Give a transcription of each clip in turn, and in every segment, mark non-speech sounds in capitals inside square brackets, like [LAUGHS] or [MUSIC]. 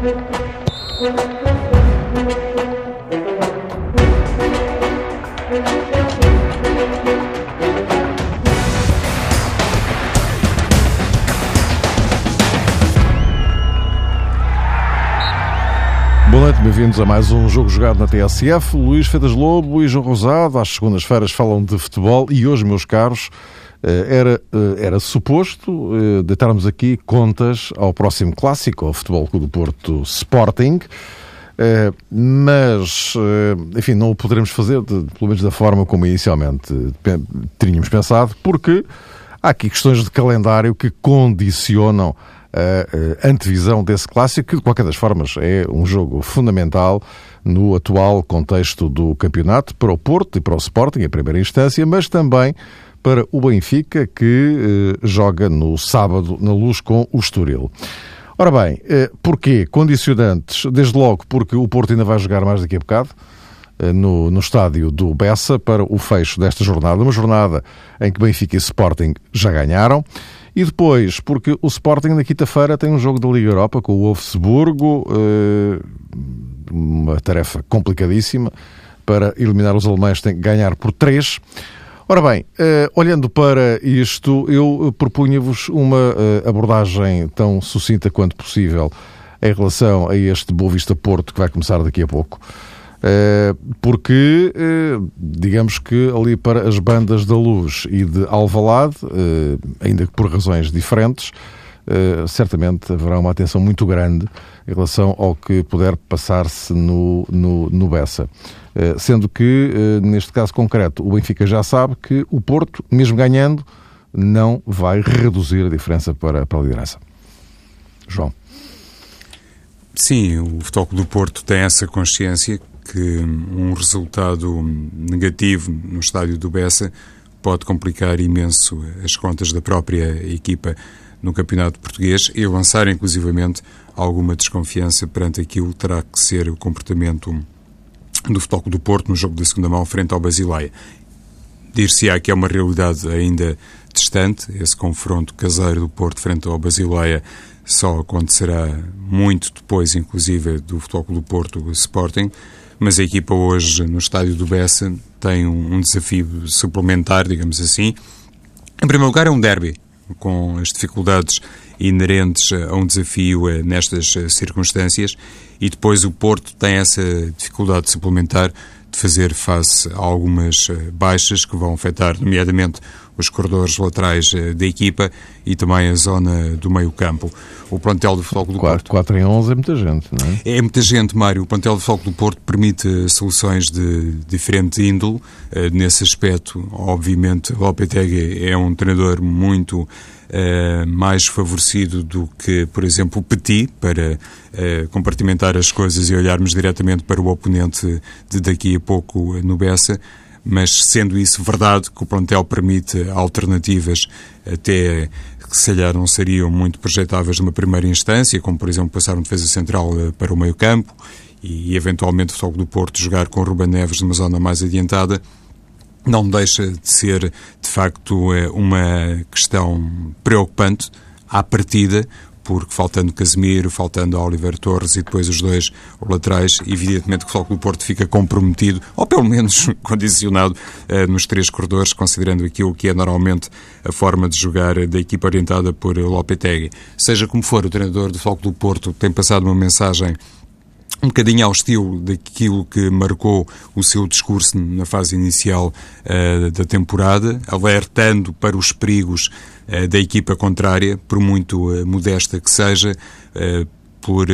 Boa noite, bem-vindos a mais um jogo jogado na TSF. Luís Fedas Lobo e João Rosado, às segundas-feiras, falam de futebol e hoje, meus caros, era, eh, era suposto eh, deitarmos aqui contas ao próximo clássico, ao Futebol Clube do Porto Sporting, mas, enfim, não o poderemos fazer, pelo menos da forma como inicialmente tínhamos pensado, porque há aqui questões de calendário que condicionam a antevisão desse clássico, que de qualquer das formas é um jogo fundamental no atual contexto do campeonato para o Porto e para o Sporting, em primeira instância, mas também para o Benfica, que eh, joga no sábado na luz com o Estoril. Ora bem, eh, porquê? Condicionantes, desde logo porque o Porto ainda vai jogar mais daqui a bocado, eh, no, no estádio do Bessa, para o fecho desta jornada, uma jornada em que Benfica e Sporting já ganharam. E depois, porque o Sporting na quinta-feira tem um jogo da Liga Europa com o Wolfsburgo, uma tarefa complicadíssima. Para eliminar os alemães tem que ganhar por 3. Ora bem, uh, olhando para isto, eu propunha-vos uma uh, abordagem tão sucinta quanto possível em relação a este Boa Vista Porto que vai começar daqui a pouco. Uh, porque, digamos que ali para as bandas da Luz e de Alvalade, ainda que por razões diferentes, certamente haverá uma atenção muito grande em relação ao que puder passar-se no, no, no Bessa. Eh, sendo que, eh, neste caso concreto, o Benfica já sabe que o Porto, mesmo ganhando, não vai reduzir a diferença para, para a liderança. João. Sim, o Futebol do Porto tem essa consciência que um resultado negativo no estádio do Bessa pode complicar imenso as contas da própria equipa no Campeonato Português e lançar inclusivamente alguma desconfiança perante aquilo terá que ser o comportamento do Futebol do Porto no jogo da segunda mão frente ao Basileia. Dir-se-á que é uma realidade ainda distante, esse confronto caseiro do Porto frente ao Basileia só acontecerá muito depois, inclusive, do Futebol do Porto Sporting, mas a equipa hoje no estádio do Bessa tem um, um desafio suplementar, digamos assim. Em primeiro lugar, é um derby, com as dificuldades inerentes a um desafio eh, nestas eh, circunstâncias e depois o Porto tem essa dificuldade suplementar de fazer face a algumas eh, baixas que vão afetar, nomeadamente, os corredores laterais da equipa e também a zona do meio-campo. O plantel do Futebol do 4, Porto. 4 em 11 é muita gente, não é? É muita gente, Mário. O plantel do Futebol do Porto permite soluções de diferente índole. Nesse aspecto, obviamente, o Lopetegui é um treinador muito uh, mais favorecido do que, por exemplo, o Petit, para uh, compartimentar as coisas e olharmos diretamente para o oponente de daqui a pouco no Bessa, mas sendo isso verdade, que o plantel permite alternativas até que se calhar não seriam muito projetáveis numa primeira instância, como por exemplo passar um defesa central eh, para o meio campo e eventualmente o Fogo do Porto jogar com o Ruben Neves numa zona mais adiantada, não deixa de ser, de facto, é uma questão preocupante à partida, porque faltando Casemiro, faltando Oliver Torres e depois os dois laterais, evidentemente que o do Porto fica comprometido, ou pelo menos [LAUGHS] condicionado, eh, nos três corredores, considerando aquilo que é normalmente a forma de jogar da equipa orientada por Lopetegui. Seja como for, o treinador do do Porto tem passado uma mensagem um bocadinho ao estilo daquilo que marcou o seu discurso na fase inicial uh, da temporada, alertando para os perigos uh, da equipa contrária, por muito uh, modesta que seja, por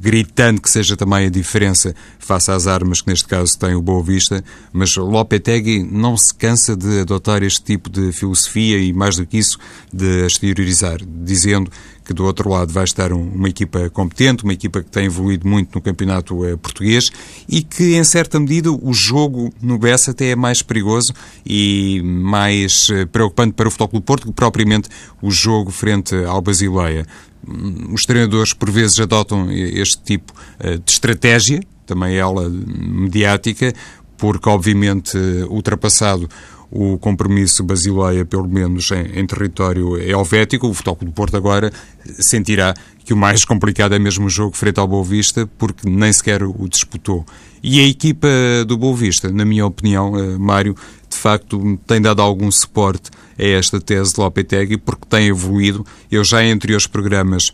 gritando que seja também a diferença face às armas que neste caso tem o Boa Vista, mas Lopetegui não se cansa de adotar este tipo de filosofia e mais do que isso de exteriorizar, dizendo que do outro lado vai estar um, uma equipa competente, uma equipa que tem evoluído muito no campeonato eh, português e que, em certa medida, o jogo no Bessa até é mais perigoso e mais eh, preocupante para o Futebol do Porto que propriamente o jogo frente ao Basileia. Hum, os treinadores, por vezes, adotam este tipo eh, de estratégia, também ela mediática, porque, obviamente, ultrapassado o compromisso basileia, pelo menos em, em território helvético. O Futebol do Porto agora sentirá que o mais complicado é mesmo o jogo frente ao Boa Vista, porque nem sequer o disputou. E a equipa do Boa Vista, na minha opinião, eh, Mário, de facto tem dado algum suporte a esta tese de Lopetegui, porque tem evoluído. Eu já em anteriores programas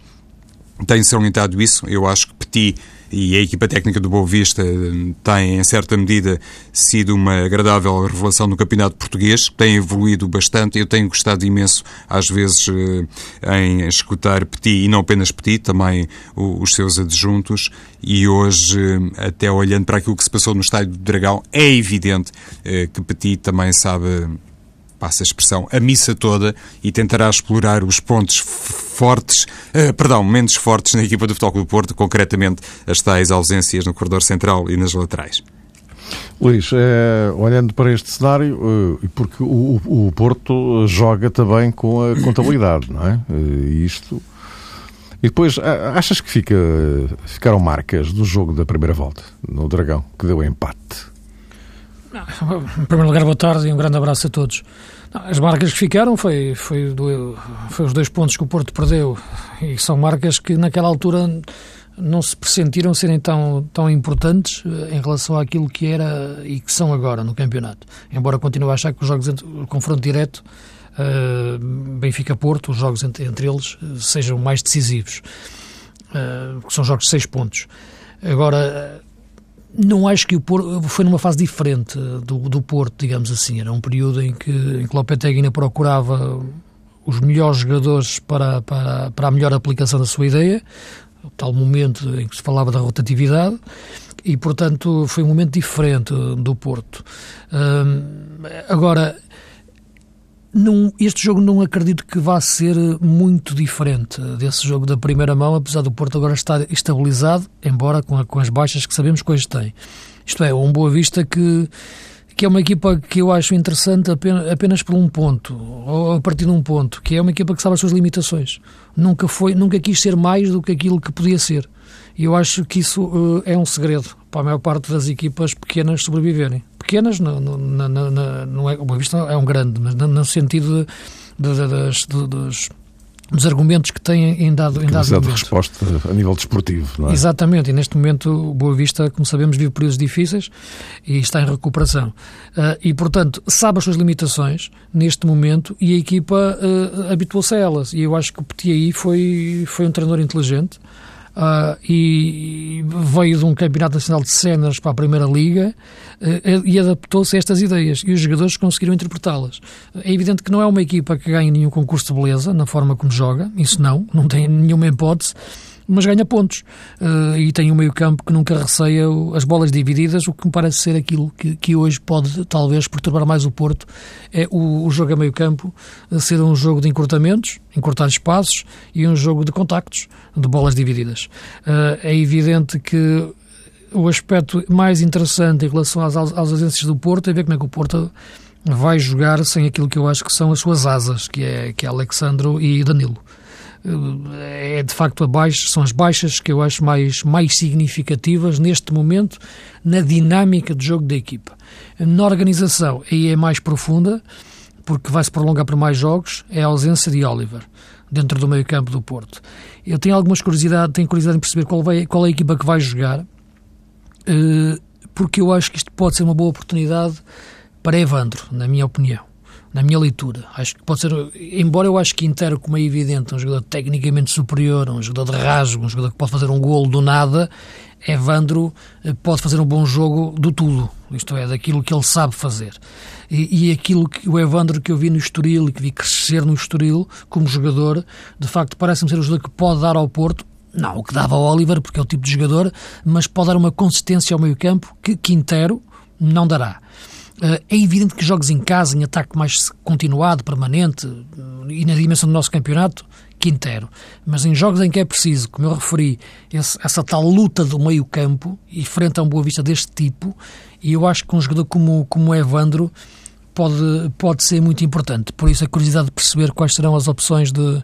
tenho salientado isso. Eu acho que Petit e a equipa técnica do Boa Vista tem, em certa medida, sido uma agradável revelação no campeonato português, tem evoluído bastante. Eu tenho gostado imenso, às vezes, eh, em escutar Petit, e não apenas Petit, também os seus adjuntos, e hoje, eh, até olhando para aquilo que se passou no Estádio do Dragão, é evidente eh, que Petit também sabe passa a expressão, a missa toda e tentará explorar os pontos fortes, uh, perdão, menos fortes na equipa do Futebol do Porto, concretamente as tais ausências no corredor central e nas laterais. Luís, é, olhando para este cenário, e porque o, o, Porto joga também com a [COUGHS] contabilidade, não é? E isto. E depois, achas que fica, ficaram marcas do jogo da primeira volta, no Dragão, que deu empate? [LAUGHS] Em primeiro lugar, boa tarde e um grande abraço a todos. As marcas que ficaram foi, foi, do, foi os dois pontos que o Porto perdeu e são marcas que naquela altura não se pressentiram serem tão, tão importantes eh, em relação àquilo que era e que são agora no campeonato. Embora continue a achar que os jogos, o confronto direto uh, Benfica-Porto, os jogos entre, entre eles, uh, sejam mais decisivos. Uh, são jogos de seis pontos. Agora, não acho que o Porto foi numa fase diferente do, do Porto, digamos assim. Era um período em que, em que Lopetegui ainda procurava os melhores jogadores para, para, para a melhor aplicação da sua ideia, tal momento em que se falava da rotatividade, e portanto foi um momento diferente do Porto. agora, este jogo não acredito que vá ser muito diferente desse jogo da primeira mão, apesar do Porto agora estar estabilizado, embora com, a, com as baixas que sabemos que hoje tem. Isto é, um Boa Vista que, que é uma equipa que eu acho interessante apenas, apenas por um ponto, ou a partir de um ponto, que é uma equipa que sabe as suas limitações. Nunca, foi, nunca quis ser mais do que aquilo que podia ser. E eu acho que isso uh, é um segredo para a maior parte das equipas pequenas sobreviverem. Pequenas, na, na, não é, o Boa Vista é um grande, mas no, sentido de, de, de, dos, dos argumentos que têm em dado, em dado momento. de resposta a nível desportivo, não é? Exatamente, e neste momento o Boa Vista, como sabemos, vive períodos difíceis e está em recuperação. Uh, e, portanto, sabe as suas limitações neste momento e a equipa uh, habituou-se a elas. E eu acho que o Petit aí foi, foi um treinador inteligente Uh, e veio de um campeonato nacional de cenas para a Primeira Liga uh, e adaptou-se a estas ideias e os jogadores conseguiram interpretá-las. É evidente que não é uma equipa que ganhe nenhum concurso de beleza na forma como joga, isso não, não tem nenhuma hipótese, mas ganha pontos. Uh, e tem um meio-campo que nunca receia as bolas divididas, o que me parece ser aquilo que, que hoje pode talvez perturbar mais o Porto. É o, o jogo a meio-campo ser um jogo de encurtamentos, encurtar espaços e um jogo de contactos, de bolas divididas. Uh, é evidente que o aspecto mais interessante em relação às, às ausências do Porto é ver como é que o Porto vai jogar sem aquilo que eu acho que são as suas asas, que é, que é Alexandro e Danilo. É de facto são as baixas que eu acho mais, mais significativas neste momento na dinâmica de jogo da equipa. Na organização, aí é mais profunda, porque vai se prolongar por mais jogos, é a ausência de Oliver dentro do meio campo do Porto. Eu tenho algumas curiosidades, tenho curiosidade em perceber qual, vai, qual é a equipa que vai jogar, eh, porque eu acho que isto pode ser uma boa oportunidade para Evandro, na minha opinião na minha leitura. Acho que pode ser, embora eu acho que Intero, como é evidente, um jogador tecnicamente superior, um jogador de rasgo, um jogador que pode fazer um golo do nada, Evandro eh, pode fazer um bom jogo do tudo, isto é, daquilo que ele sabe fazer. E, e aquilo que o Evandro que eu vi no Estoril e que vi crescer no Estoril como jogador, de facto parece-me ser o jogador que pode dar ao Porto não o que dava ao Oliver, porque é o tipo de jogador, mas pode dar uma consistência ao meio campo que Quintero não dará. Eh, é evidente que jogos em casa, em ataque mais continuado, permanente, eh, e na dimensão do nosso campeonato, Quintero. Mas em jogos em que é preciso, como eu referi, esse, essa tal luta do meio campo, e frente a um Boa Vista deste tipo, e eu acho que um jogador como, como Evandro pode, pode ser muito importante. Por isso a curiosidade de perceber quais serão as opções de,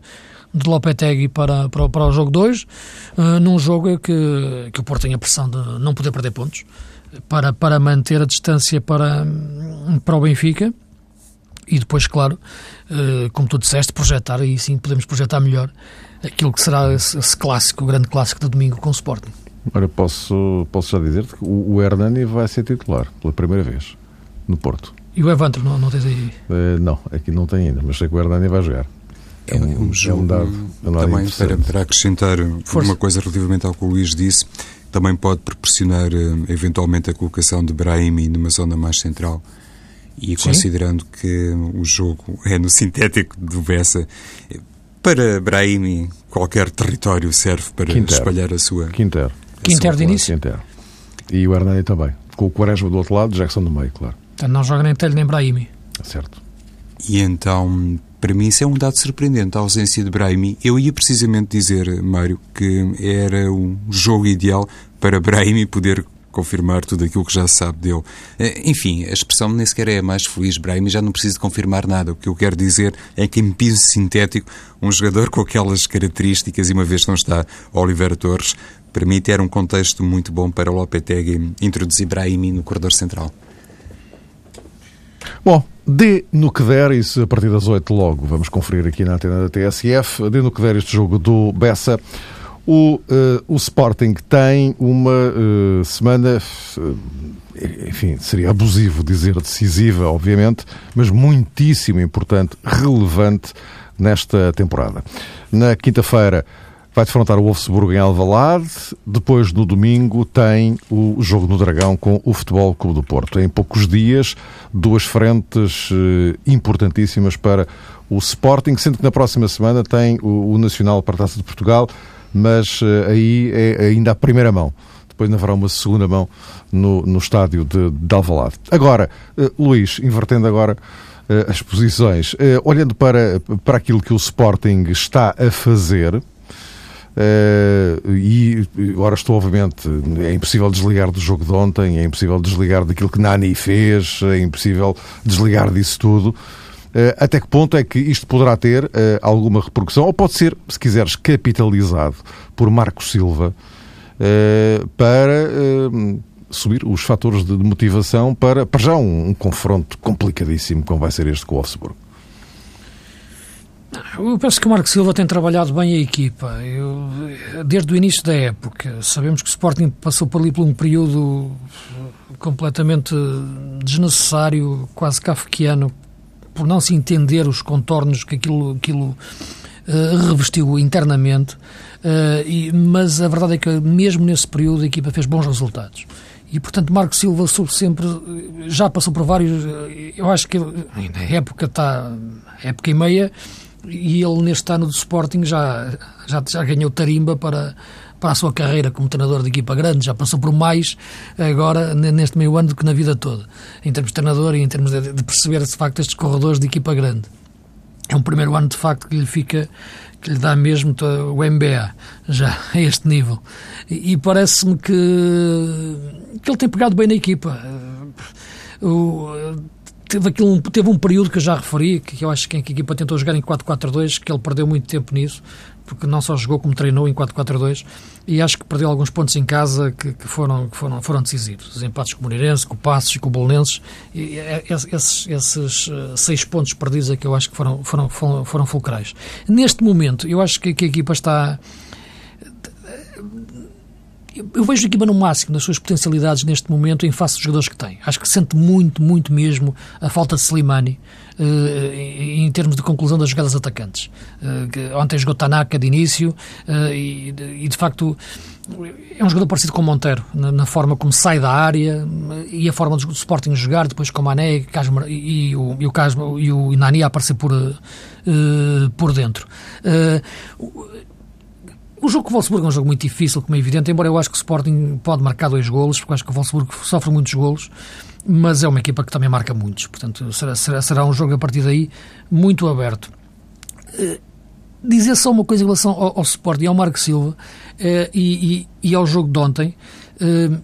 de Lopetegui para, para, para o jogo 2, uh, eh, num jogo que, que o Porto tem a pressão de não poder perder pontos para, para manter a distância para, para o Benfica e depois, claro, uh, como tu disseste, projetar, e sim podemos projetar melhor aquilo que será esse, esse clássico, o grande clássico de domingo com o Sporting. Ora, posso, posso já dizer-te que o, o Hernani vai ser titular pela primeira vez no Porto. E o Evandro, não, não tens aí? Uh, não, aqui não tem ainda, mas sei que o Hernani vai jogar. É um, é jogo é um dado, um também para, para, acrescentar Força. uma coisa relativamente ao que o Luís disse, também pode proporcionar eh, eventualmente a colocação de Brahimi numa zona mais central e Sim. considerando que o jogo [LAUGHS] é no sintético do Bessa, para Brahimi qualquer território serve para Quinter. espalhar a sua... Quinter. A Quinter sua de início? Quinter. E o Hernani também. Com o Quaresma do outro lado, Jackson no meio, claro. Então não joga nem Telho nem Brahimi. Certo. E então, para mim, isso é um dado surpreendente, a ausência de Brahimi. Eu ia precisamente dizer, Mário, que era um jogo ideal para Brahimi poder confirmar tudo aquilo que já se sabe dele. Eh, enfim, a expressão nem sequer é mais feliz, Brahimi já não precisa confirmar nada. O que eu quero dizer é que em piso sintético, um jogador com aquelas características, e uma vez não está Oliveira Torres, permite era um contexto muito bom para o Lopetegui introduzir Brahimi no corredor central. Bom, dê no que der, isso a partir das 8 logo, vamos conferir aqui na antena da TSF, dê no que der este jogo do Bessa. O, uh, o Sporting tem uma uh, semana, uh, enfim, seria abusivo dizer decisiva, obviamente, mas muitíssimo importante, relevante nesta temporada. Na quinta-feira vai defrontar o Wolfsburgo em Alvalade. Depois, no domingo, tem o jogo no Dragão com o Futebol Clube do Porto. Em poucos dias, duas frentes eh, importantíssimas para o Sporting, sendo que na próxima semana tem o, Nacional para a Taça de Portugal, mas eh, aí é ainda a primeira mão. Depois haverá uma segunda mão no, no estádio de, de Alvalade. Agora, eh, Luís, invertendo agora as posições, olhando para, para aquilo que o Sporting está a fazer, Uh, e agora estou, obviamente, é impossível desligar do jogo de ontem, é impossível desligar daquilo que Nani fez, é impossível desligar disso tudo. Uh, até que ponto é que isto poderá ter uh, alguma repercussão, ou pode ser, se quiseres, capitalizado por Marco Silva para subir os fatores de motivação para, para já um, um confronto complicadíssimo como vai ser este com o Wolfsburg? Eu penso que o Marco Silva tem trabalhado bem a equipa. Eu, desde o início da época, sabemos que o Sporting passou por ali por um período completamente desnecessário, quase kafkiano, por não se entender os contornos que aquilo, aquilo uh, revestiu internamente. Uh, e, mas a verdade é que, mesmo nesse período, a equipa fez bons resultados. E, portanto, Marco Silva sempre, já passou por vários. Eu acho que na época está. época e meia e ele neste ano do Sporting já, já, já ganhou tarimba para, para a sua carreira como treinador de equipa grande, já passou por mais agora neste meio ano do que na vida toda, em termos de treinador e em termos de, de perceber de facto estes corredores de equipa grande. É um primeiro ano de facto que lhe fica, que lhe dá mesmo o MBA, já a este nível. E, e parece-me que, que ele tem pegado bem na equipa. O, teve, aquilo, teve um período que eu já referi, que eu acho que a equipa tentou jogar em 4-4-2, que ele perdeu muito tempo nisso, porque não só jogou como treinou em 4-4-2, e acho que perdeu alguns pontos em casa que, que, foram, que foram, foram decisivos. Os empates com o Moreirense, com o Passos e com o Bolonenses, e, esses, esses uh, seis pontos perdidos é que eu acho que foram, foram, foram, foram fulcrais. Neste momento, eu acho que, que a equipa está eu vejo a equipa no máximo das suas potencialidades neste momento em face dos jogadores que tem. Acho que sente muito, muito mesmo a falta de Slimani uh, em, termos de conclusão das jogadas atacantes. Uh, ontem jogou Tanaka de início uh, e, de facto, é um jogador parecido com o Monteiro, na, forma como sai da área e a forma do Sporting jogar, depois com o Mané e, o, e, o, e o Nani a aparecer por, por dentro. O jogo com o Wolfsburgo é um jogo muito difícil, como é evidente, embora eu acho que o Sporting pode marcar dois golos, porque acho que o Wolfsburgo sofre muitos golos, mas é uma equipa que também marca muitos. Portanto, será, será, será um jogo a partir daí muito aberto. Uh, dizer só uma coisa em relação ao, ao Sporting ao Marco Silva uh, e, e, e, ao jogo de ontem. Uh,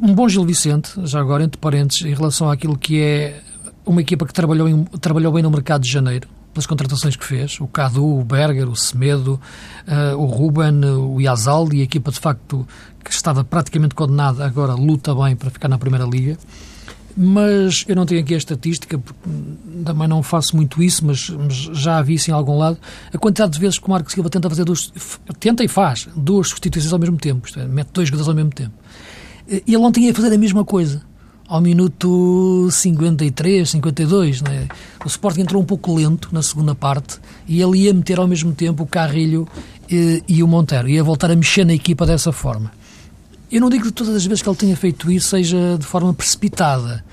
um bom Gil Vicente, já agora, entre parênteses, em relação àquilo que é uma equipa que trabalhou, em, trabalhou bem no mercado de janeiro pelas contratações que fez, o Cadu, o Berger, o Semedo, uh, o Ruben, o Yazal e a equipa de facto que estava praticamente condenada, agora luta bem para ficar na Primeira Liga. mas eu não tenho aqui a estatística, porque também não faço muito isso, mas, mas já a vi isso em algum lado, a quantidade de vezes que o Marco Silva tenta fazer duas, tenta e faz duas substituições ao mesmo tempo, isto é, mete dois jogadores ao mesmo tempo. E ele ontem ia fazer a mesma coisa, ao minuto 53, 52, né? o Sporting entrou um pouco lento na segunda parte e ele ia meter ao mesmo tempo o Carrilho e, e o Monteiro, ia voltar a mexer na equipa dessa forma. Eu não digo que todas as vezes que ele tenha feito isso seja de forma precipitada,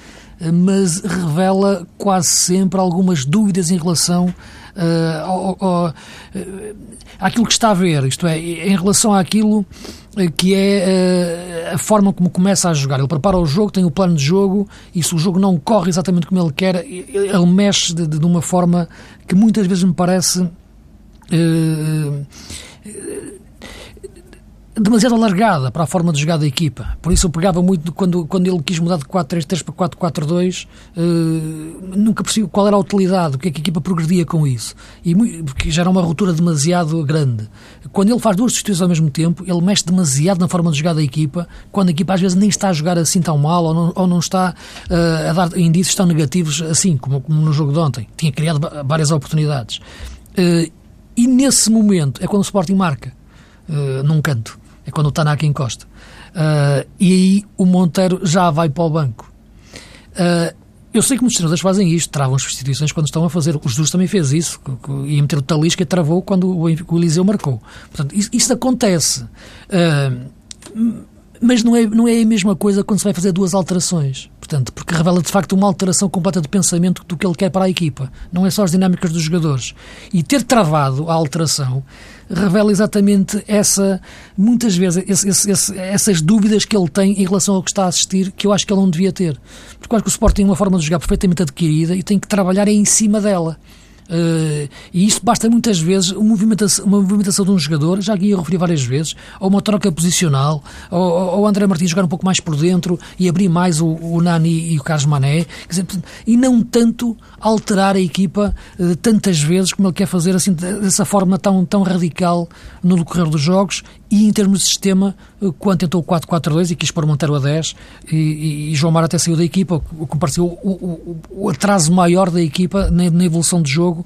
mas revela quase sempre algumas dúvidas em relação uh, uh, àquilo que está a ver, isto é, em relação àquilo que é uh, a forma como começa a jogar. Ele prepara o jogo, tem o plano de jogo, e se o jogo não corre exatamente como ele quer, ele mexe de, de uma forma que muitas vezes me parece demasiado alargada para a forma de jogar da equipa. Por isso eu pegava muito quando, quando ele quis mudar de 4-3-3 para 4-4-2, uh, eh, nunca percebi qual era a utilidade, o que é que a equipa progredia com isso. E, porque já era uma ruptura demasiado grande. Quando ele faz duas substituições ao mesmo tempo, ele mexe demasiado na forma de jogar da equipa, quando a equipa às vezes nem está a jogar assim tão mal ou não, ou não está uh, a dar indícios tão negativos assim, como, como, no jogo de ontem. Tinha criado várias oportunidades. Uh, e nesse momento é quando o Sporting marca. Uh, num canto é quando o Tanaka encosta. Uh, e aí o Monteiro já vai para o banco. Uh, eu sei que muitos treinadores fazem isto, travam as substituições quando estão a fazer. O Jesus também fez isso, ia meter o Talisca e travou quando o, Eliseu marcou. Portanto, isso, isso acontece. Uh, mas não é, não é a mesma coisa quando se vai fazer duas alterações. Portanto, porque revela de facto uma alteração completa de pensamento do que ele quer para a equipa. Não é só as dinâmicas dos jogadores. E ter travado a alteração revela exatamente essa, muitas vezes, esse, esse, essas dúvidas que ele tem em relação ao que está a assistir, que eu acho que ele não devia ter. Porque eu acho que o Sport tem uma forma de jogar perfeitamente adquirida e tem que trabalhar em cima dela. Uh, e isto basta muitas vezes uma movimentação, uma movimentação de um jogador, já aqui eu referi várias vezes, ou uma troca posicional, ou, ou o André Martins jogar um pouco mais por dentro e abrir mais o, o Nani e o Carlos Mané, dizer, e não tanto alterar a equipa uh, tantas vezes como ele quer fazer assim dessa forma tão, tão radical no decorrer dos jogos e em termos de sistema, uh, quando tentou o 4-4-2 e quis pôr Monteiro a 10 e, e, João Mar até saiu da equipa, o que pareceu o, o, o, atraso maior da equipa na, na evolução de jogo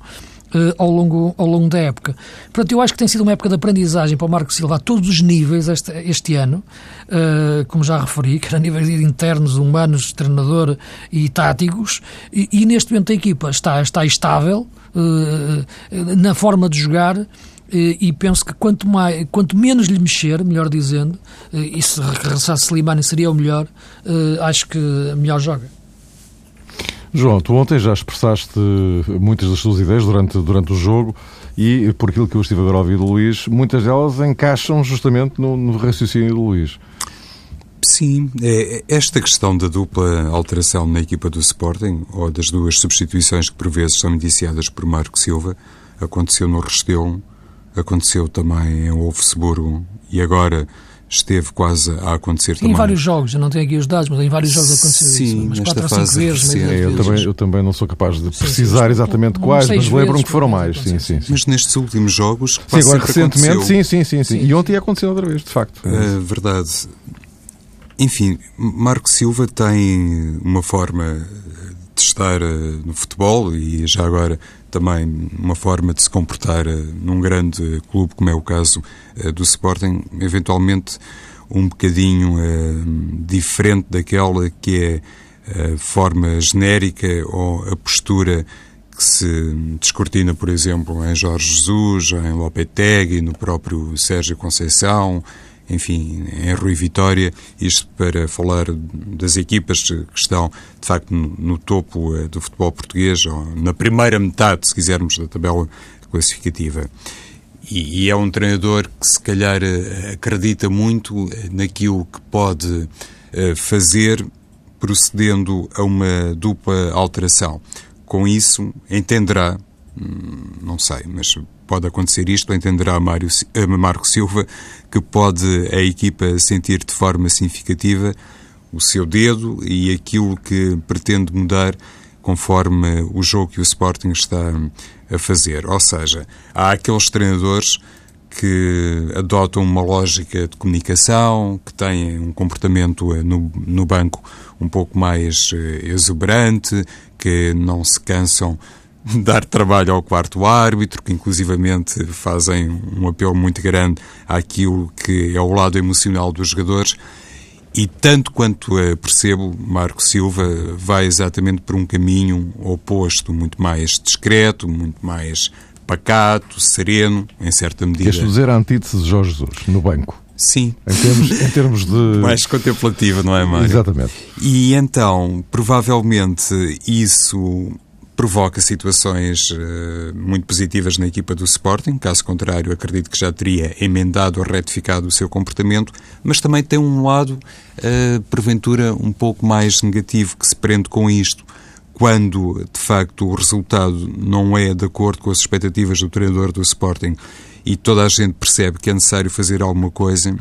uh, ao, longo, ao longo da época. Portanto, eu acho que tem sido uma época de aprendizagem para o Marco Silva a todos os níveis este, este ano, uh, como já referi, [LAUGHS] que era níveis internos, humanos, treinador e táticos, e, e neste momento a equipa está, está estável uh, na forma de jogar e penso que quanto, mais, quanto menos lhe mexer, melhor dizendo, e se regressasse Slimani seria o melhor, acho que melhor joga. João, tu ontem já expressaste muitas das tuas ideias durante, durante o jogo e, por aquilo que eu estive a ver ao ouvir do Luís, muitas delas encaixam justamente no, no raciocínio do Luís. Sim, é, esta questão da dupla alteração na equipa do Sporting, ou das duas substituições que por vezes são iniciadas por Marco Silva, aconteceu no Restelo, aconteceu também em Wolfsburgo e agora esteve quase a acontecer Sim, também. Em vários jogos, eu não tenho aqui os dados, mas em vários jogos aconteceu Sim, isso. Mas quatro ou cinco vezes. É, eu, também, eu também não sou capaz de precisar sim, exatamente quais, mas lembro-me que foram mais. Sim, sim, sim, Mas nestes últimos jogos. Sim, agora recentemente, sim, sim, sim, sim. E ontem aconteceu outra vez, de facto. É verdade. Enfim, Marco Silva tem uma forma de estar eh, no futebol e já agora também uma forma de se comportar eh, num grande clube, como é o caso eh, do Sporting, eventualmente um bocadinho diferente daquela que é a forma genérica ou a postura que se descortina, por exemplo, em Jorge Jesus, em Lopetegui, no próprio Sérgio Conceição, enfim, em Rui Vitória, isto para falar das equipas que estão, de facto, no, topo eh, do futebol português, ou na primeira metade, se quisermos, da tabela classificativa. E, e é um treinador que, se calhar, eh, acredita muito eh, naquilo que pode fazer procedendo a uma dupla alteração. Com isso, entenderá, hum, não sei, mas pode acontecer isto, entenderá Mário, Marco Silva que pode a equipa sentir de forma significativa o seu dedo e aquilo que pretende mudar conforme o jogo que o Sporting está a fazer. Ou seja, há aqueles treinadores que adotam uma lógica de comunicação, que têm um comportamento eh, no, no banco um pouco mais eh, exuberante, que não se cansam [LAUGHS] dar trabalho ao quarto árbitro, que inclusivamente fazem um apelo muito grande àquilo que é o lado emocional dos jogadores. E tanto quanto percebo, Marco Silva vai exatamente por um caminho oposto, muito mais discreto, muito mais pacato, sereno, em certa medida. Queres dizer a antítese de Jorge Jesus, no banco? Sim. Em termos, em termos de. [LAUGHS] Mais contemplativa, não é, Mário? Exatamente. E então, provavelmente, isso provoca situações uh, muito positivas na equipa do Sporting, caso contrário, acredito que já teria emendado ou retificado o seu comportamento, mas também tem um lado, uh, porventura, um pouco mais negativo que se prende com isto quando de facto o resultado não é de acordo com as expectativas do treinador do Sporting. E toda a gente percebe que é necessário fazer alguma coisa,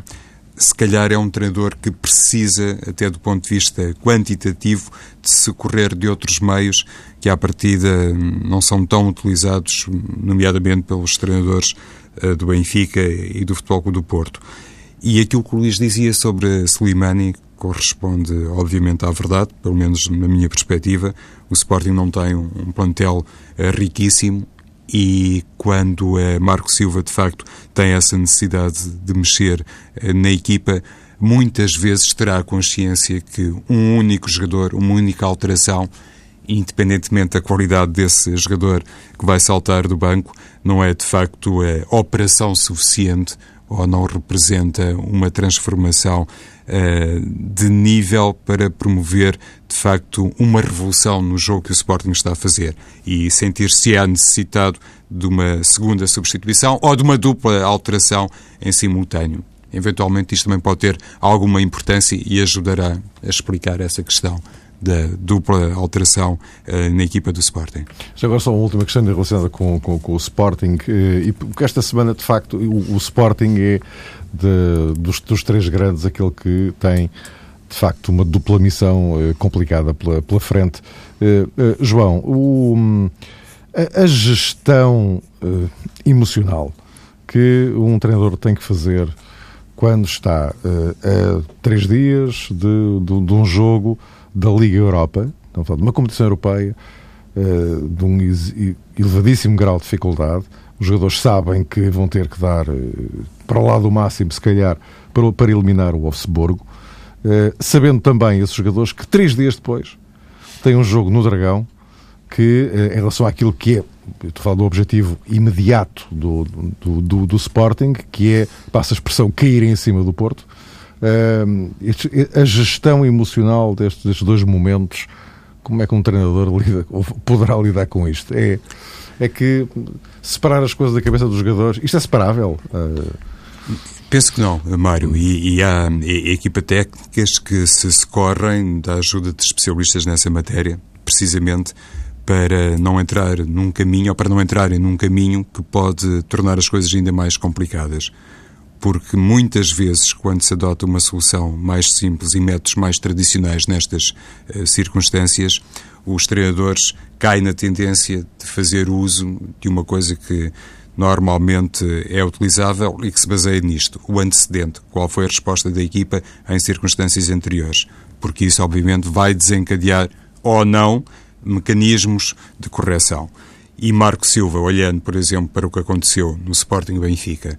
se calhar é um treinador que precisa, até do ponto de vista quantitativo, de se correr de outros meios que, à partida, não são tão utilizados, nomeadamente pelos treinadores uh, do Benfica e do Futebol Clube do Porto. E aquilo que o Luís dizia sobre Slimani corresponde, obviamente, à verdade, pelo menos na minha perspectiva. O Sporting não tem um, plantel uh, riquíssimo e quando Marco Silva, de facto, tem essa necessidade de mexer uh, na equipa, muitas vezes terá a consciência que um único jogador, uma única alteração, independentemente da qualidade desse jogador que vai saltar do banco, não é de facto a operação suficiente ou não representa uma transformação uh, de nível para promover, de facto, uma revolução no jogo que o Sporting está a fazer e sentir-se á necessitado de uma segunda substituição ou de uma dupla alteração em simultâneo. Eventualmente, isto também pode ter alguma importância e ajudará a explicar essa questão da dupla alteração uh, na equipa do Sporting. Já agora só uma última questão relacionada com, com, com o Sporting, uh, e porque esta semana, de facto, o, o Sporting é de, dos, dos, três grandes aquele que tem, de facto, uma dupla missão uh, complicada pela, pela frente. João, o, a, a, gestão emocional que um treinador tem que fazer quando está a três dias de, de, de um jogo da Liga Europa, estamos a de uma competição europeia, uh, de um elevadíssimo grau de dificuldade. Os jogadores sabem que vão ter que dar uh, para lá do máximo, se calhar, para, eliminar o Wolfsburgo. Uh, sabendo também esses jogadores que três dias depois têm um jogo no Dragão que, em relação àquilo que é, estou a falar do objetivo imediato do, do, do, do Sporting, que é, passa a expressão, cair em cima do Porto, a gestão emocional destes, dois momentos, como é que um treinador [LAUGHS] lida, poderá lidar com isto? É, é que separar as coisas da cabeça dos jogadores, isto é separável? Uh... Penso que não, Mário, e, e há e, equipa técnicas que se socorrem da ajuda de especialistas nessa matéria, precisamente para não entrar num caminho, ou para não entrarem num caminho que pode tornar as coisas ainda mais complicadas porque muitas vezes, quando se adota uma solução mais simples e métodos mais tradicionais nestas uh, circunstâncias, os treinadores caem na tendência de fazer uso de uma coisa que normalmente é utilizável e que se baseia nisto, o antecedente, qual foi a resposta da equipa em circunstâncias anteriores, porque isso obviamente vai desencadear ou não mecanismos de correção. E Marco Silva, olhando, por exemplo, para o que aconteceu no Sporting Benfica,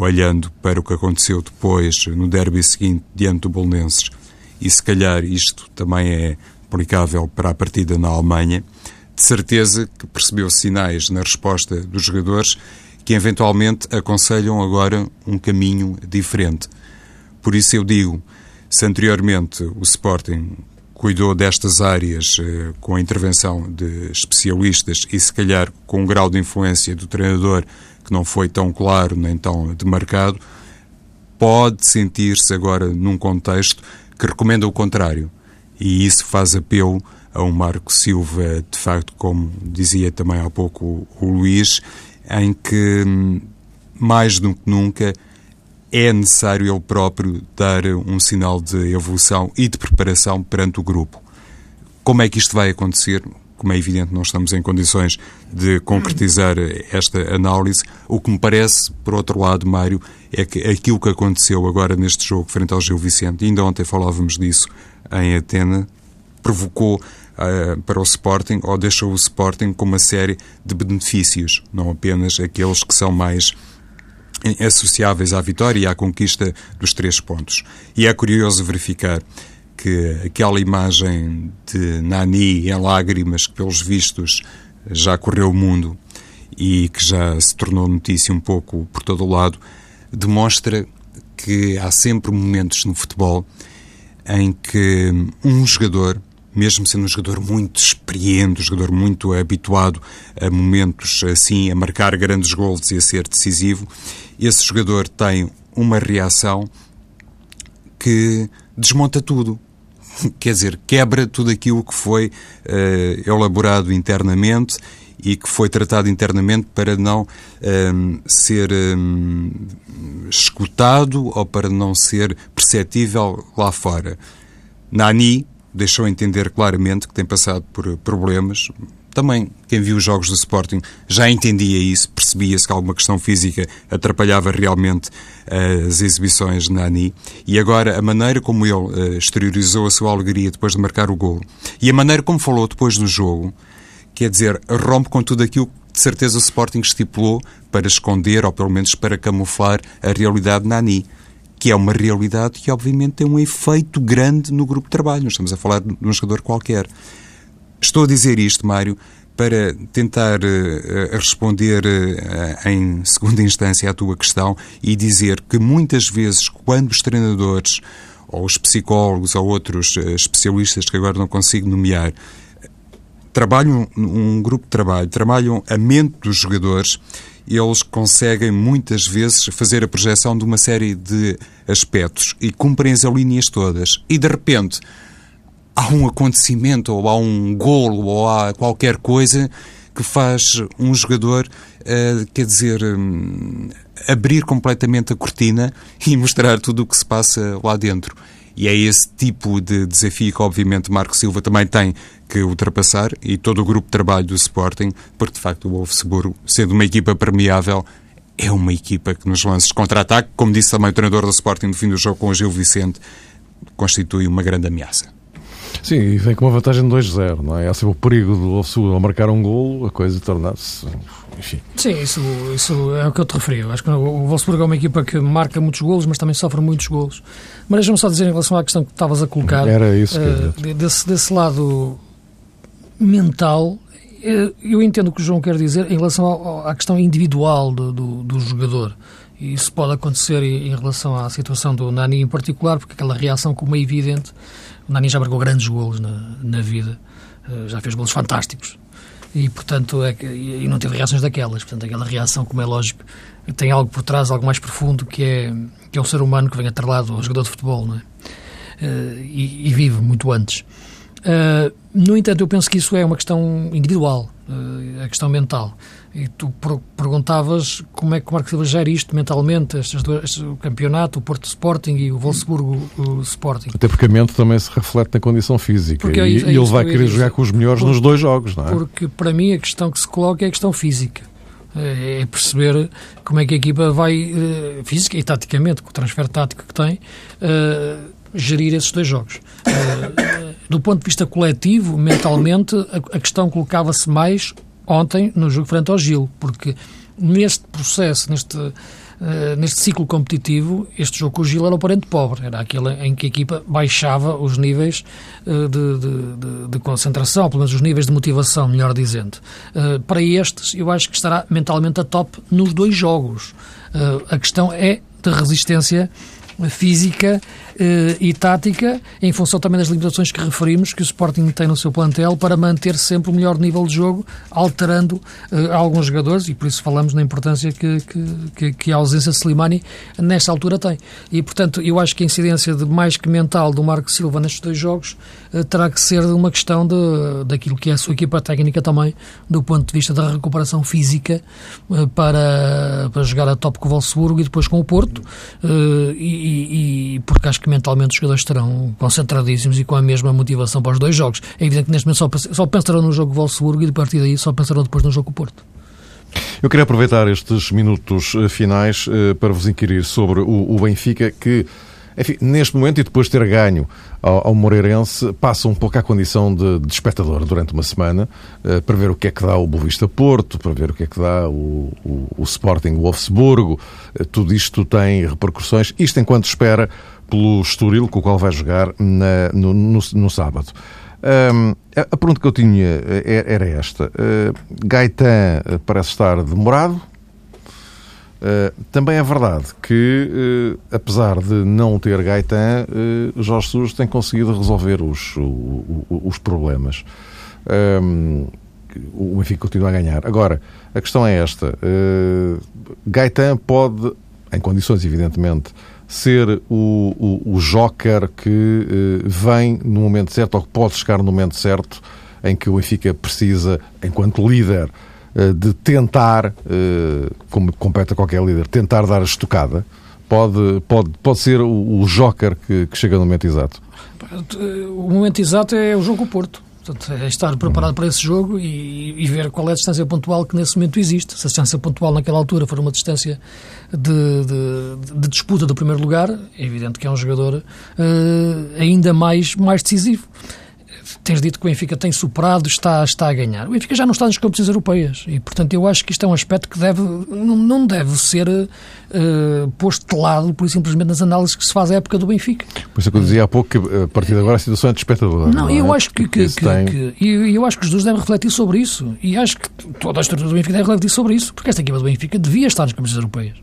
olhando para o que aconteceu depois no derby seguinte diante do Bolonenses, e se calhar isto também é aplicável para a partida na Alemanha, de certeza que percebeu sinais na resposta dos jogadores que eventualmente aconselham agora um caminho diferente. Por isso eu digo, se anteriormente o Sporting cuidou destas áreas eh, com a intervenção de especialistas e se calhar com um grau de influência do treinador que não foi tão claro nem tão demarcado, pode sentir-se agora num contexto que recomenda o contrário. E isso faz apelo a um Marco Silva, de facto, como dizia também há pouco o Luís, em que, mais do que nunca, é necessário ele próprio dar um sinal de evolução e de preparação perante o grupo. Como é que isto vai acontecer? Como é evidente, não estamos em condições de concretizar esta análise. O que me parece, por outro lado, Mário, é que aquilo que aconteceu agora neste jogo frente ao Gil Vicente, ainda ontem falávamos disso em Atena, provocou uh, para o Sporting ou deixou o Sporting com uma série de benefícios, não apenas aqueles que são mais associáveis à vitória e à conquista dos três pontos. E é curioso verificar que aquela imagem de Nani em lágrimas, que pelos vistos já correu o mundo e que já se tornou notícia um pouco por todo o lado, demonstra que há sempre momentos no futebol em que um jogador, mesmo sendo um jogador muito experiente, um jogador muito habituado a momentos assim, a marcar grandes gols e a ser decisivo, esse jogador tem uma reação que desmonta tudo [LAUGHS] quer dizer, quebra tudo aquilo que foi uh, elaborado internamente e que foi tratado internamente para não um, ehm, ser um, ehm, escutado ou para não ser perceptível lá fora. Nani deixou entender claramente que tem passado por problemas, também quem viu os jogos do Sporting já entendia isso, percebia-se que alguma questão física atrapalhava realmente uh, as exibições de Nani. E agora, a maneira como ele uh, exteriorizou a sua alegria depois de marcar o gol e a maneira como falou depois do jogo, quer dizer, rompe com tudo aquilo que de certeza o Sporting estipulou para esconder ou pelo menos para camuflar a realidade de Nani que é uma realidade que obviamente tem um efeito grande no grupo de trabalho. Não estamos a falar de um jogador qualquer. Estou a dizer isto, Mário, para tentar uh, responder uh, em segunda instância à tua questão e dizer que muitas vezes, quando os treinadores ou os psicólogos ou outros uh, especialistas que agora não consigo nomear trabalham um grupo de trabalho, trabalham a mente dos jogadores, eles conseguem muitas vezes fazer a projeção de uma série de aspectos e cumprem as linhas todas. E de repente há um acontecimento, ou há um golo, ou há qualquer coisa que faz um jogador, uh, quer dizer, um, abrir completamente a cortina [LAUGHS] e mostrar tudo o que se passa lá dentro. E é esse tipo de desafio que, obviamente, Marco Silva também tem que ultrapassar e todo o grupo de trabalho do Sporting, porque de facto o Wolfsburgo, sendo uma equipa permeável, é uma equipa que nos lances contra-ataque, como disse também o treinador do Sporting no fim do jogo com o Gil Vicente, constitui uma grande ameaça. Sim, e vem com uma vantagem de 2-0, não é? Há sempre o perigo do Sul ao marcar um golo, a coisa tornar-se. Enfim. Sim, isso, isso é o que eu te referi. Eu acho que o Wolfsburg é uma equipa que marca muitos golos, mas também sofre muitos golos. Mas deixa-me só dizer em relação à questão que estavas a colocar. Era isso que uh, desse, desse lado mental, eh, eu entendo o que o João quer dizer em relação ao, à questão individual do, do, do jogador. Isso pode acontecer em relação à situação do Nani em particular, porque aquela reação, como é evidente, o Nani já marcou grandes golos na, na vida, uh, já fez golos fantásticos. E, portanto, é e não teve reações daquelas. Portanto, aquela reação, como é lógico, tem algo por trás, algo mais profundo, que é, que é o ser humano que vem atrelado ao jogador de futebol, não é? Uh, e, e, vive muito antes. Uh, no entanto, eu penso que isso é uma questão individual, a questão mental. E tu perguntavas como é que o Marco Silva gera isto mentalmente, estes dois, o campeonato, o Porto Sporting e o Wolfsburgo o Sporting. Até porque a mente também se reflete na condição física porque é e, é, é ele vai querer jogar com os melhores porque, nos dois jogos, não é? Porque para mim a questão que se coloca é a questão física. É, é perceber como é que a equipa vai, uh, física e taticamente, com o transfer tático que tem, uh, gerir esses dois jogos. Uh, do ponto de vista coletivo, mentalmente, a questão colocava-se mais ontem no jogo frente ao Gil, porque neste processo, neste, uh, neste ciclo competitivo, este jogo com o Gil era o parente pobre, era aquele em que a equipa baixava os níveis uh, de, de, de, concentração, pelo menos os níveis de motivação, melhor dizendo. Uh, para estes, eu acho que estará mentalmente a top nos dois jogos. a questão é de resistência física eh, e tática, em função também das limitações que referimos que o Sporting tem no seu plantel para manter sempre o melhor nível de jogo, alterando eh, alguns jogadores, e por isso falamos na importância que, que, que a ausência de Slimani nesta altura tem. E, portanto, eu acho que a incidência de mais que mental do Marco Silva nestes dois jogos eh, terá que ser uma questão de, daquilo que é a sua equipa técnica também, do ponto de vista da recuperação física para, para jogar a top com o Wolfsburgo e depois com o Porto, e, e, e porque acho que mentalmente os jogadores estarão concentradíssimos e com a mesma motivação para os dois jogos. É evidente que neste momento só, só pensarão no jogo Wolfsburgo e a partir daí só pensarão depois no jogo Porto. Eu queria aproveitar estes minutos eh, finais uh, para vos inquirir sobre o, o Benfica que enfim, neste momento, e depois de ter ganho ao, ao Moreirense, passa um pouco à condição de, de espectador durante uma semana, uh, para ver o que é que dá o Boavista Porto, para ver o que é que dá o, o, o Sporting Wolfsburgo. Uh, tudo isto tem repercussões. Isto enquanto espera pelo Estoril, com o qual vai jogar na, no, no, no, sábado. A, a pergunta que eu tinha eh, era esta. Uh, Gaetan parece estar demorado, Uh, também é verdade que, uh, apesar de não ter Gaetan, uh, Jorge Jesus tem conseguido resolver os, o, o, os problemas. Um, o Benfica continua a ganhar. Agora, a questão é esta: uh, Gaetan pode, em condições, evidentemente, ser o, o, o joker que vem no momento certo ou que pode chegar no momento certo em que o Benfica precisa, enquanto líder, de tentar, eh, como compete a qualquer líder, tentar dar a estocada, pode, pode, pode ser o, o joker que, que, chega no momento exato? O momento exato é o jogo Porto. Portanto, é estar preparado para esse jogo e, e, ver qual é a distância pontual que nesse momento existe. Se a distância pontual naquela altura for uma distância de, de, de disputa do primeiro lugar, é evidente que é um jogador uh, ainda mais, mais decisivo tens dito que o Benfica tem superado, está, está a ganhar. O Benfica já não está nas competições europeias e, portanto, eu acho que isto é um aspecto que deve, não, não deve ser uh, posto de lado, por simplesmente nas análises que se faz à época do Benfica. Por isso é que eu dizia há pouco que, a partir de agora, a situação é de espectador. Não, não eu é? acho que, que, que, tem... que, eu, eu acho que os dois devem refletir sobre isso e acho que toda a estrutura do Benfica deve refletir sobre isso, porque esta equipa do Benfica devia estar nas competições europeias,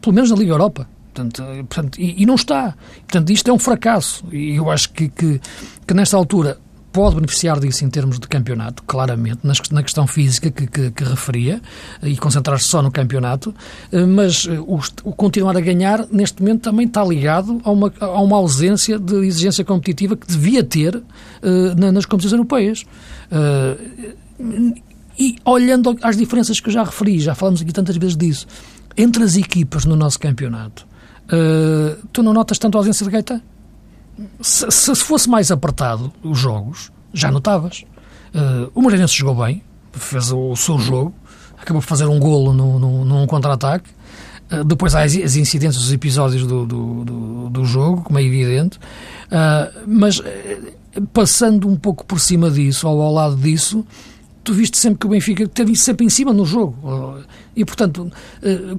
pelo menos na Liga Europa. Portanto, portanto, e, e, não está. Portanto, isto é um fracasso. E eu acho que, que, que nesta altura pode beneficiar disso em termos de campeonato, claramente, na questão física que, que, que referia, e concentrar-se só no campeonato, eh, mas eh, o, o, continuar a ganhar, neste momento, também está ligado a uma, a uma ausência de exigência competitiva que devia ter uh, nas competições europeias. Uh, e olhando às diferenças que eu já referi, já falamos aqui tantas vezes disso, entre as equipas no nosso campeonato, uh, tu não notas tanto a ausência de Gaeta? Se, se fosse mais apertado os jogos, já notavas. Uh, o Moreirense jogou bem, fez o, o, seu jogo, acabou por fazer um golo no, no, num contra-ataque. Uh, depois há as, as incidências, os episódios do, do, do, do jogo, como é evidente. Uh, mas passando um pouco por cima disso, ou ao lado disso, tu viste sempre que o Benfica teve sempre em cima no jogo. E, portanto,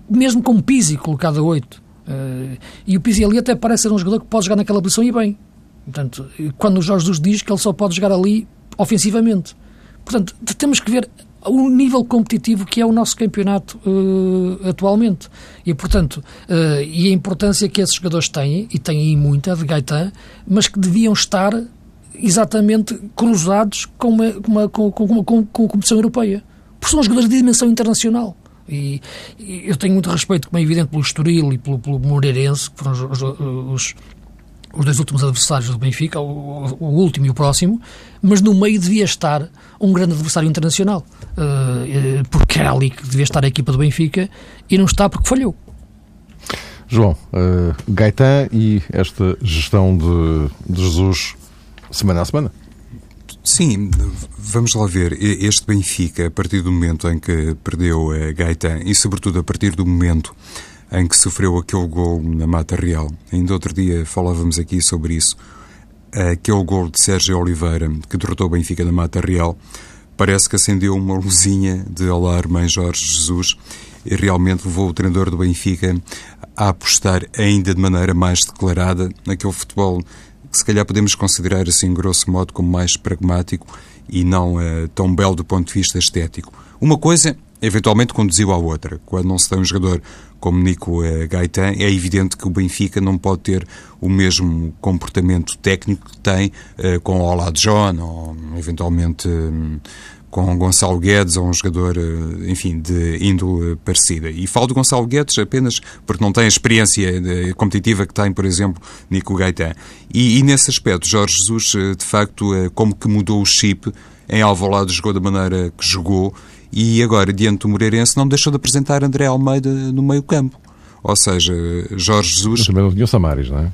mesmo com o Pizzi colocado a 8, Uh, e o Pizzi ali até parece ser um jogador que pode jogar naquela posição e bem. Portanto, quando o Jorge Jesus diz que ele só pode jogar ali ofensivamente. Portanto, temos que ver o nível competitivo que é o nosso campeonato uh, atualmente. E, portanto, uh, e a importância que esses jogadores têm, e têm aí muita, de Gaetan, mas que deviam estar exatamente cruzados com, uma, uma, com, com, com, com competição europeia. Porque são jogadores de dimensão internacional. E, e, eu tenho muito respeito, como é evidente, pelo Estoril e pelo, pelo Moreirense, que foram os, os, os, dois últimos adversários do Benfica, o, o, último e o próximo, mas no meio devia estar um grande adversário internacional, uh, porque era ali que devia estar a equipa do Benfica e não está porque falhou. João, uh, Gaetan e esta gestão de, de Jesus semana a semana? Sim, vamos lá ver. Este Benfica, a partir do momento em que perdeu a Gaetan e, sobretudo, a partir do momento em que sofreu aquele gol na Mata Real, ainda outro dia falávamos aqui sobre isso, aquele gol de Sérgio Oliveira que derrotou o Benfica na Mata Real, parece que acendeu uma luzinha de alarme em Jorge Jesus e realmente levou o treinador do Benfica a apostar ainda de maneira mais declarada naquele futebol se calhar podemos considerar assim, grosso modo, como mais pragmático e não uh, tão belo do ponto de vista estético. Uma coisa eventualmente conduziu à outra. Quando não se tem um jogador como Nico uh, Gaetan, é evidente que o Benfica não pode ter o mesmo comportamento técnico que tem uh, com o Olá John ou eventualmente com Gonçalo Guedes, ou um jogador, eh, enfim, de índole parecida. E falo de Gonçalo Guedes apenas porque não tem a experiência competitiva que tem, por exemplo, Nico Gaetan. E, e nesse aspecto, Jorge Jesus, eh, de facto, eh, como que mudou o chip, em Alvalade jogou da maneira que jogou, e agora, diante do Moreirense, não deixou de apresentar André Almeida no meio campo. Ou seja, Jorge Jesus... Mas também não tinha o Samaris, não é?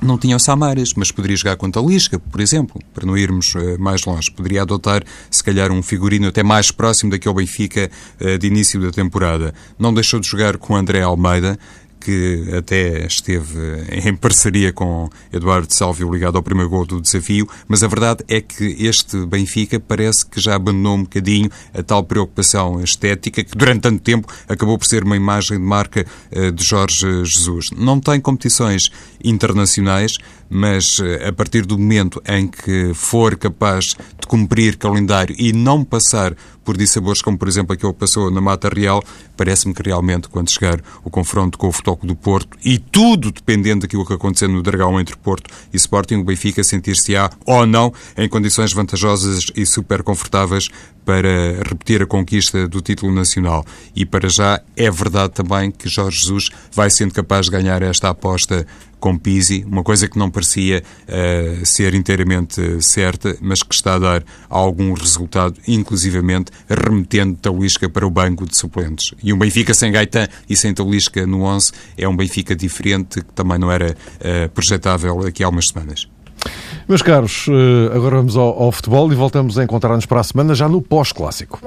Não tinha o Samaras, mas poderia jogar contra a Lisca, por exemplo, para não irmos uh, mais longe. Poderia adotar, se calhar, um figurino até mais próximo daquele Benfica uh, de início da temporada. Não deixou de jogar com André Almeida, que até esteve em parceria com Eduardo Salvio ligado ao primeiro gol do desafio, mas a verdade é que este Benfica parece que já abandonou um bocadinho a tal preocupação estética que durante tanto tempo acabou por ser uma imagem de marca eh, de Jorge Jesus. Não tem competições internacionais, mas eh, a partir do momento em que for capaz de cumprir calendário e não passar por dissabores como, por exemplo, aquele que passou na Mata Real, parece-me que realmente, quando chegar o confronto com o Futebol do Porto, e tudo dependendo daquilo que acontecer no Dragão entre Porto e Sporting, o Benfica sentir-se-á ou não em condições vantajosas e super confortáveis para repetir a conquista do título nacional. E para já é verdade também que Jorge Jesus vai sendo capaz de ganhar esta aposta com Pisi, uma coisa que não parecia uh, ser inteiramente certa, mas que está a dar algum resultado, inclusivamente remetendo Talisca para o banco de suplentes. E um Benfica sem Gaetan e sem Talisca no 11 é um Benfica diferente que também não era uh, projetável aqui há umas semanas. Meus caros, eh, agora vamos ao, ao futebol e voltamos a encontrar-nos para a semana já no pós-clássico.